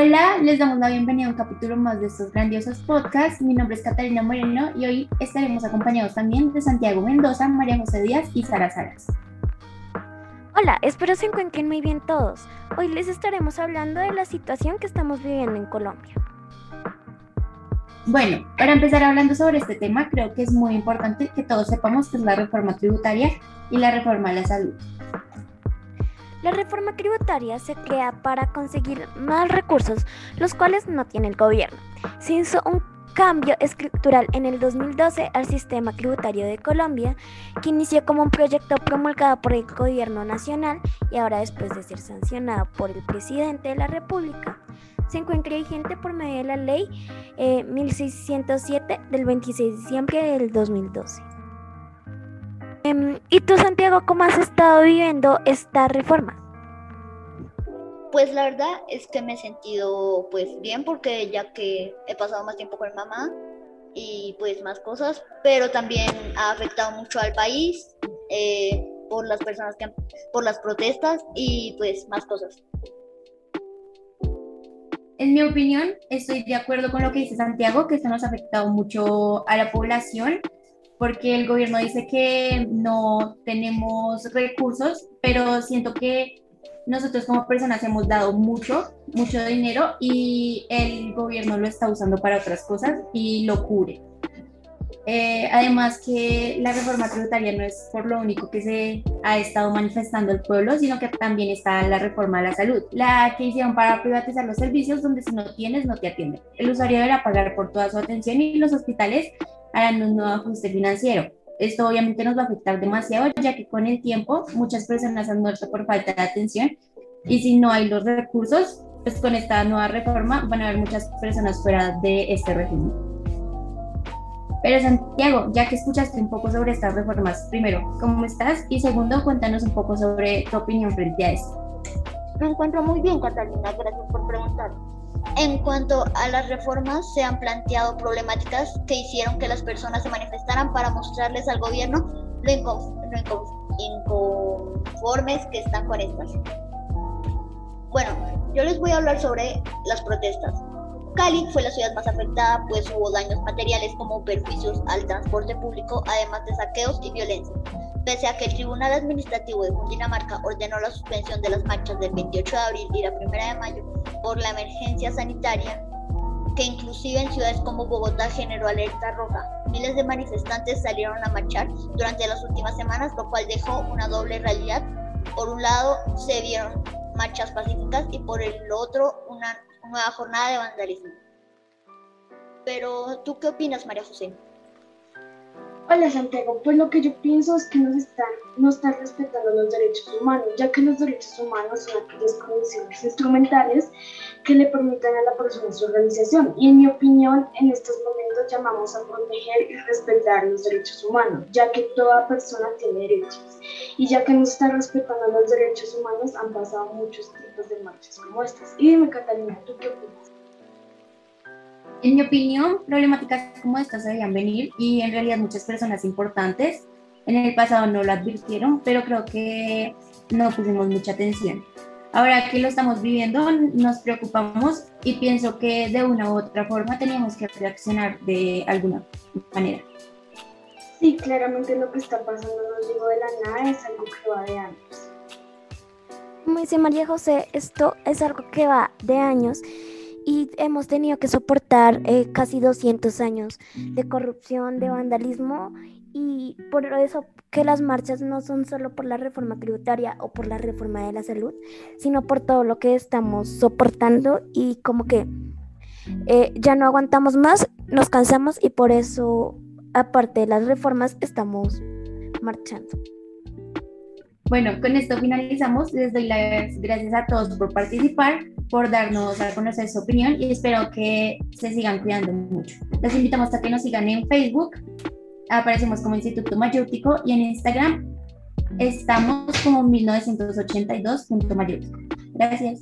Hola, les damos la bienvenida a un capítulo más de estos grandiosos podcasts. Mi nombre es Catalina Moreno y hoy estaremos acompañados también de Santiago Mendoza, María José Díaz y Sara Saras. Hola, espero se encuentren muy bien todos. Hoy les estaremos hablando de la situación que estamos viviendo en Colombia. Bueno, para empezar hablando sobre este tema, creo que es muy importante que todos sepamos qué es la reforma tributaria y la reforma a la salud. La reforma tributaria se crea para conseguir más recursos, los cuales no tiene el gobierno. Se hizo un cambio estructural en el 2012 al sistema tributario de Colombia, que inició como un proyecto promulgado por el gobierno nacional y ahora después de ser sancionado por el presidente de la República, se encuentra vigente por medio de la ley 1607 eh, del 26 de diciembre del 2012. Em, ¿Y tú, Santiago, cómo has estado viviendo esta reforma? Pues la verdad es que me he sentido pues bien porque ya que he pasado más tiempo con mamá y pues más cosas, pero también ha afectado mucho al país eh, por las personas que por las protestas y pues más cosas. En mi opinión, estoy de acuerdo con lo que dice Santiago, que esto nos ha afectado mucho a la población porque el gobierno dice que no tenemos recursos, pero siento que nosotros como personas hemos dado mucho, mucho dinero y el gobierno lo está usando para otras cosas y lo cubre. Eh, además que la reforma tributaria no es por lo único que se ha estado manifestando el pueblo, sino que también está la reforma de la salud, la que hicieron para privatizar los servicios donde si no tienes no te atienden. El usuario deberá pagar por toda su atención y los hospitales harán un nuevo ajuste financiero. Esto obviamente nos va a afectar demasiado, ya que con el tiempo muchas personas han muerto por falta de atención y si no hay los recursos, pues con esta nueva reforma van a haber muchas personas fuera de este régimen. Pero Santiago, ya que escuchaste un poco sobre estas reformas, primero, ¿cómo estás? Y segundo, cuéntanos un poco sobre tu opinión frente a esto. Me encuentro muy bien, Catalina, gracias por preguntar. En cuanto a las reformas, se han planteado problemáticas que hicieron que las personas se manifestaran para mostrarles al gobierno lo, inconformes que están con estas. Bueno, yo les voy a hablar sobre las protestas. Cali fue la ciudad más afectada, pues hubo daños materiales como perjuicios al transporte público, además de saqueos y violencia. Pese a que el Tribunal Administrativo de Cundinamarca ordenó la suspensión de las marchas del 28 de abril y la 1 de mayo por la emergencia sanitaria, que inclusive en ciudades como Bogotá generó alerta roja. Miles de manifestantes salieron a marchar durante las últimas semanas, lo cual dejó una doble realidad. Por un lado, se vieron marchas pacíficas y por el otro, una nueva jornada de vandalismo. Pero, ¿tú qué opinas, María José? Hola Santiago, pues lo que yo pienso es que nos están, no están respetando los derechos humanos, ya que los derechos humanos son aquellas condiciones instrumentales que le permitan a la persona su organización. Y en mi opinión, en estos momentos llamamos a proteger y respetar los derechos humanos, ya que toda persona tiene derechos. Y ya que no están respetando los derechos humanos, han pasado muchos tipos de marchas como estas. Y dime, Catalina, ¿tú qué opinas? En mi opinión, problemáticas como estas debían venir y en realidad muchas personas importantes en el pasado no lo advirtieron, pero creo que no pusimos mucha atención. Ahora que lo estamos viviendo, nos preocupamos y pienso que de una u otra forma teníamos que reaccionar de alguna manera. Sí, claramente lo que está pasando no digo de la nada, es algo que va de años. Como dice María José, esto es algo que va de años y hemos tenido que soportar eh, casi 200 años de corrupción, de vandalismo y por eso que las marchas no son solo por la reforma tributaria o por la reforma de la salud, sino por todo lo que estamos soportando y como que eh, ya no aguantamos más, nos cansamos y por eso, aparte de las reformas, estamos marchando. Bueno, con esto finalizamos. Les doy las gracias a todos por participar por darnos a conocer su opinión y espero que se sigan cuidando mucho. Los invitamos a que nos sigan en Facebook, aparecemos como Instituto Mayéutico y en Instagram estamos como 1982.mayéutico. Gracias.